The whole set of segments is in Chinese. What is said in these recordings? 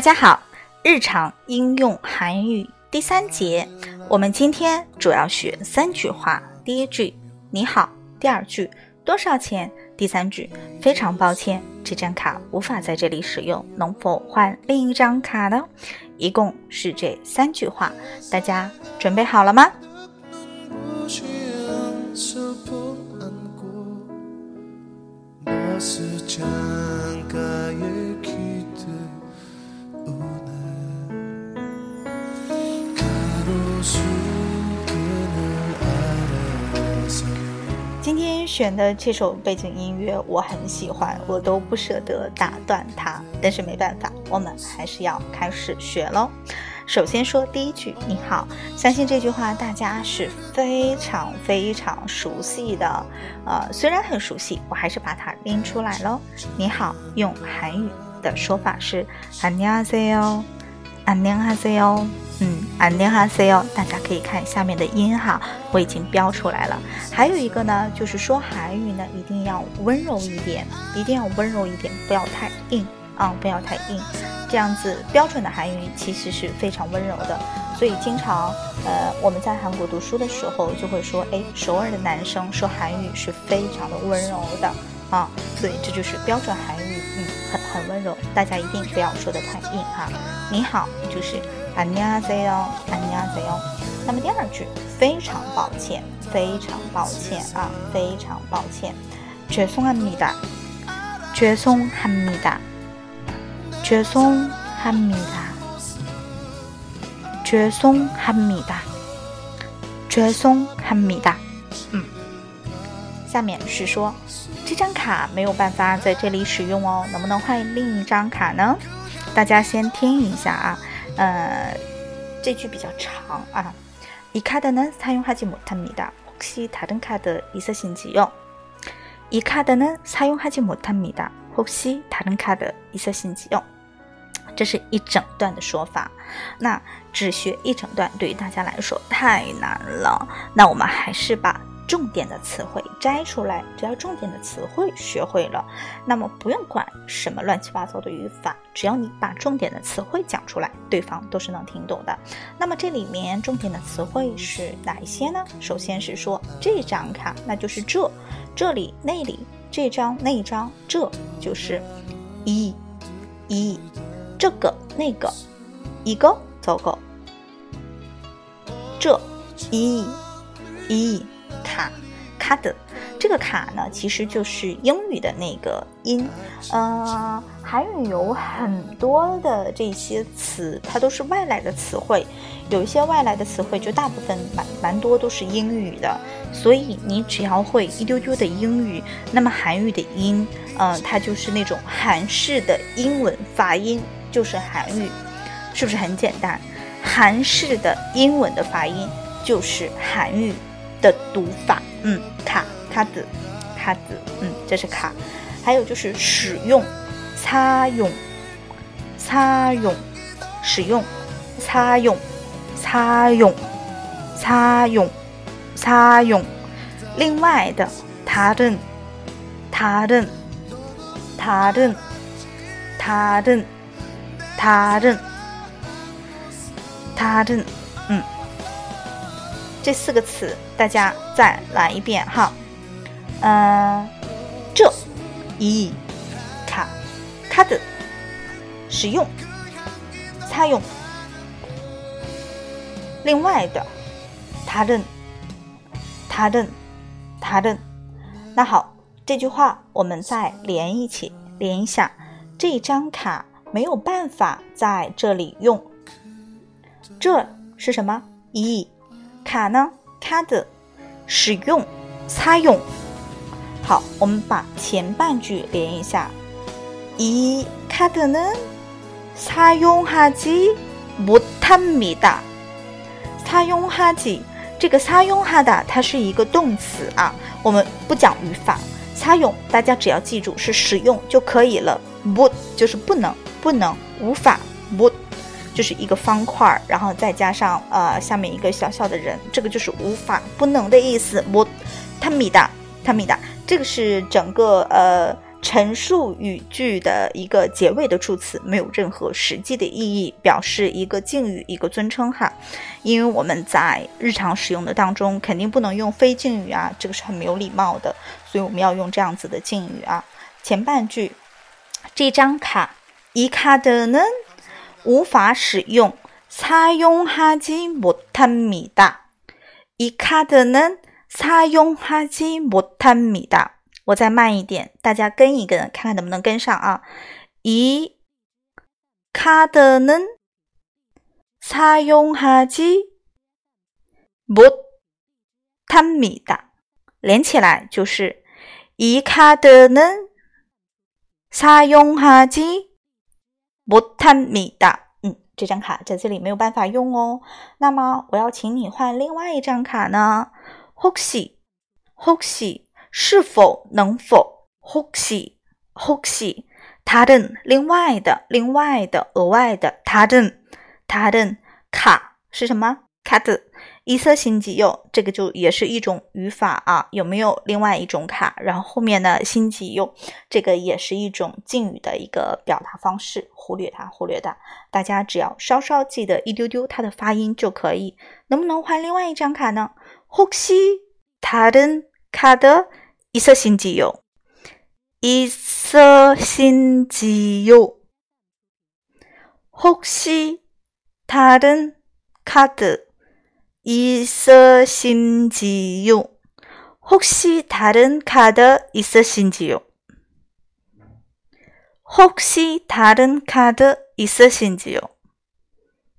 大家好，日常应用韩语第三节，我们今天主要学三句话。第一句你好，第二句多少钱？第三句非常抱歉，这张卡无法在这里使用，能否换另一张卡呢？一共是这三句话，大家准备好了吗？选的这首背景音乐我很喜欢，我都不舍得打断它，但是没办法，我们还是要开始学喽。首先说第一句，你好，相信这句话大家是非常非常熟悉的，呃，虽然很熟悉，我还是把它拎出来喽。你好，用韩语的说法是안녕하세 요， 안녕하세 요。 嗯，안녕하세 요， 大家可以看下面的音哈，我已经标出来了。还有一个呢，就是说韩语呢，一定要温柔一点，一定要温柔一点，不要太硬啊，不要太硬。这样子标准的韩语其实是非常温柔的。所以经常呃，我们在韩国读书的时候就会说，哎，首尔的男生说韩语是非常的温柔的啊。所以这就是标准韩语，嗯，很很温柔。大家一定不要说的太硬哈。 你好，就是。안녕하세 요， 안녕하세 요。 那么第二句，非常抱歉，非常抱歉啊，非常抱歉。죄송합니 다， 죄송합니 다， 죄송합니 다， 죄송합니 다， 죄송합니 다。 嗯，下面是说这张卡没有办法在这里使用哦，能不能换另一张卡呢？ 大家先听一下啊。呃，这句比较长啊。이카드는사용하지못합니다혹시다른카드있으신지요이카드는사용하지못합니다혹시다른카드있으신지요这是一整段的说法。那只学一整段对于大家来说太难了。那我们还是把。 重点的词汇摘出来，只要重点的词汇学会了，那么不用管什么乱七八糟的语法，只要你把重点的词汇讲出来，对方都是能听懂的。那么这里面重点的词汇是哪一些呢？首先是说这张卡，那就是这，这里那里，这张那张，这就是一，一，这个那个，一个走狗，这一，一。卡卡的这个卡呢，其实就是英语的那个音。呃，韩语有很多的这些词，它都是外来的词汇。有一些外来的词汇，就大部分蛮蛮多都是英语的。所以你只要会一丢丢的英语，那么韩语的音，嗯，它就是那种韩式的英文发音，就是韩语，是不是很简单？韩式的英文的发音就是韩语。的读法，嗯，卡卡子，卡子，嗯，这是卡。还有就是使用，擦用，擦用，使用，擦用，擦用，擦用，擦用。另外的，他人，他人，他人，他人，他人，他人，嗯。这四个词，大家再来一遍哈。嗯，这，一，卡，卡的，使用，他用。另外的，他的，他的，他的。那好，这句话我们再连一起，连一下。这张卡没有办法在这里用。这是什么？一。卡呢？卡的使用、擦用。好，我们把前半句连一下。이카드는사용하지못합니 다。 사용하 지， 这个사용하다它是一个动词啊。我们不讲语法，擦用大家只要记住是使用就可以了。못就是不能，不能，无法。못 就是一个方块儿然后再加上呃下面一个小小的人这个就是无法不能的意思。我他米达他米达这个是整个呃陈述语句的一个结尾的助词没有任何实际的意义表示一个敬语一个尊称哈。因为我们在日常使用的当中肯定不能用非敬语啊这个是很没有礼貌的所以我们要用这样子的敬语啊。前半句这张卡伊卡的呢？无法使用，사용하지못합니다 이， 카드는사용하지못합니다我再慢一点，大家跟一跟，看看能不能跟上啊！이카드는사용하지못합니다连起来就是이카드는사용하지 못합니다嗯，这张卡在这里没有办法用哦。那么我要请你换另外一张卡呢？혹시혹시是否能否？혹시혹시다른另外的另外的额外的다른다른卡是什么？卡的 一色星级右，这个就也是一种语法啊。有没有另外一种卡？然后后面的星级右，这个也是一种敬语的一个表达方式。忽略它，忽略它。大家只要稍稍记得一丢丢它的发音就可以。能不能换另外一张卡呢？혹시다른카드 있으신지요? 있으신지요? 혹시 다른 카드 있으신지요? 혹시 다른 카드 있으신지요? 혹시 다른 카드 있으신지요?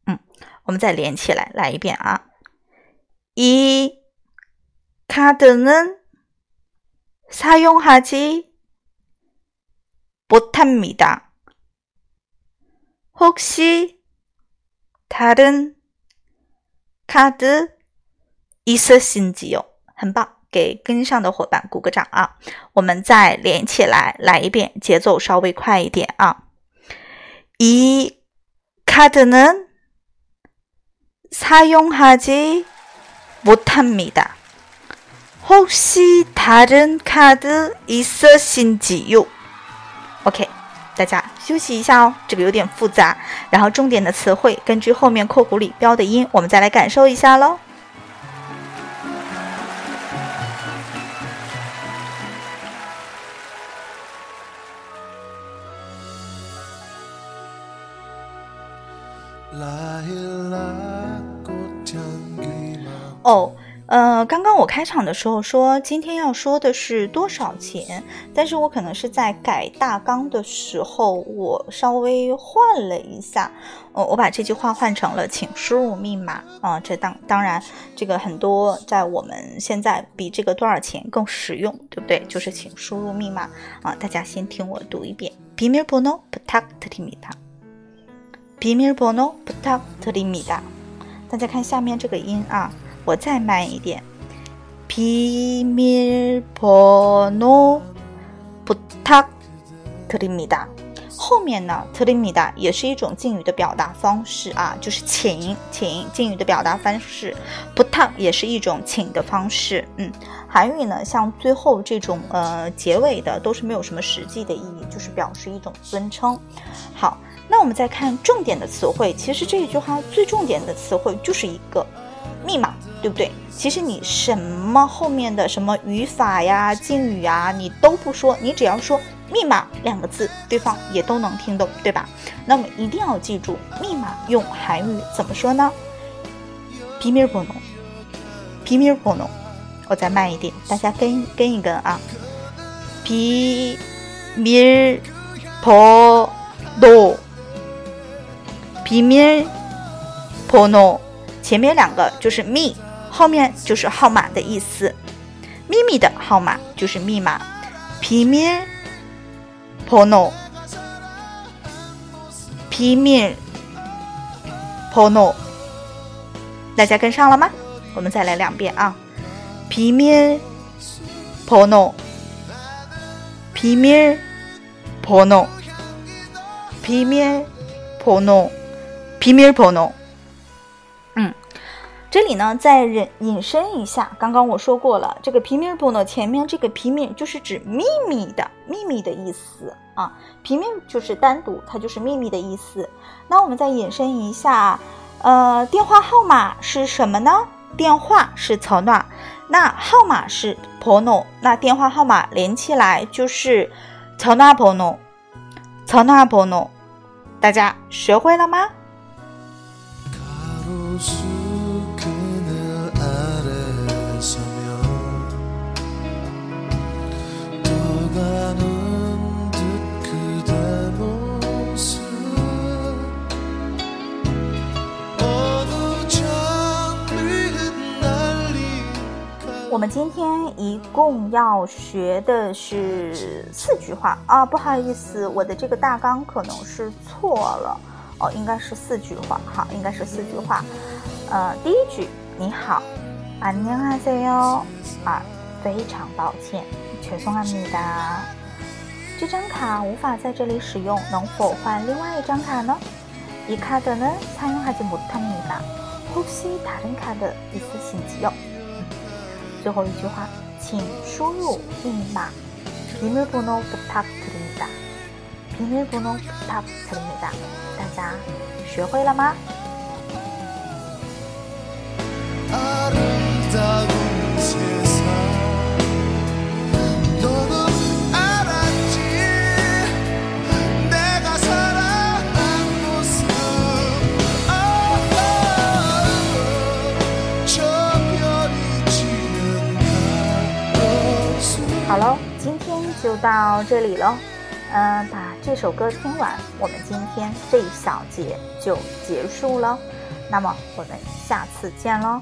嗯，我们再连起来，来一遍啊。이 카드는 사용하지 못합니다. 혹시 다른 카드 있으신지요? 很棒，给跟上的伙伴鼓个掌啊！我们再连起来，来一遍，节奏稍微快一点啊！이 카드는 사용하지 못합니다. 혹시 다른 카드 있으신지요? OK， 大家休息一下哦，这个有点复杂。然后重点的词汇根据后面括弧里标的音，我们再来感受一下喽。哦。呃，刚刚我开场的时候说今天要说的是多少钱，但是我可能是在改大纲的时候，我稍微换了一下，呃，我把这句话换成了请输入密码啊，这当当然这个很多在我们现在比这个多少钱更实用，对不对？就是请输入密码啊，大家先听我读一遍，비밀번호부탁드립니 다， 비밀번호부탁드립니 다， 大家看下面这个音啊。我再慢一点， 비밀번호부탁드립니 다。 后面呢，드립니다也是一种敬语的表达方式啊，就是请，请敬语的表达方式。부탁也是一种请的方式。嗯，韩语呢，像最后这种呃结尾的都是没有什么实际的意义，就是表示一种尊称。好，那我们再看重点的词汇，其实这一句话最重点的词汇就是一个。 密码对不对？其实你什么后面的什么语法呀、敬语啊，你都不说，你只要说密码两个字，对方也都能听懂，对吧？那么一定要记住，密码用韩语怎么说呢？비밀번 호， 비밀번 호， 我再慢一点，大家跟跟一跟啊。비밀번 호， 비밀번 호。 前面两个就是密，后面就是号码的意思。秘密的号码就是密码。비밀번 호， 비밀번 호， 大家跟上了吗？我们再来两遍啊。비밀번 호， 비밀번 호， 비밀번 호， 비밀번 호。 这里呢，再引引申一下，刚刚我说过了，这个皮米布呢，前面这个皮米就是指秘密的秘密的意思啊，皮米就是单独，它就是秘密的意思。那我们再引申一下，呃，电话号码是什么呢？电话是曹娜，那号码是 pono，那电话号码连起来就是曹娜 pono，曹娜 pono，大家学会了吗？我们今天一共要学的是四句话啊，不好意思，我的这个大纲可能是错了哦，应该是四句话，好，应该是四句话。呃，第一句你好，안녕하세 요， 啊，非常抱歉，죄송합니 다。 这张卡无法在这里使用，能否换另外一张卡呢？이카드는사용하지못합니 다。 혹시다른카드있으신지 요？ 最后一句话，请输入密码。비밀번호부탁드립니 다。 비밀번호부탁드립니 다。 大家学会了吗？ 到这里喽。嗯，把这首歌听完，我们今天这一小节就结束了。那么我们下次见喽。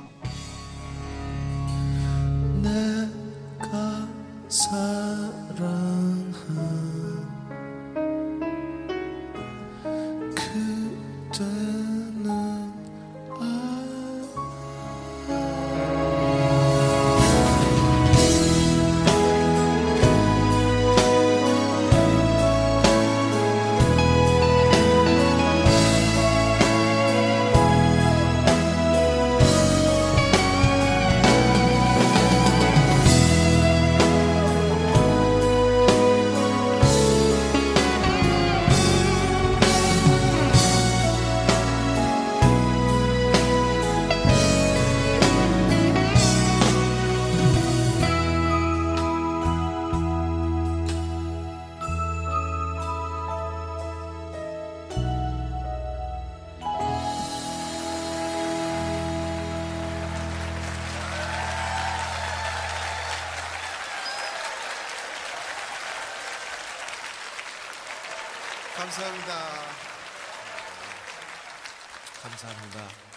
감사합니다. 감사합니다.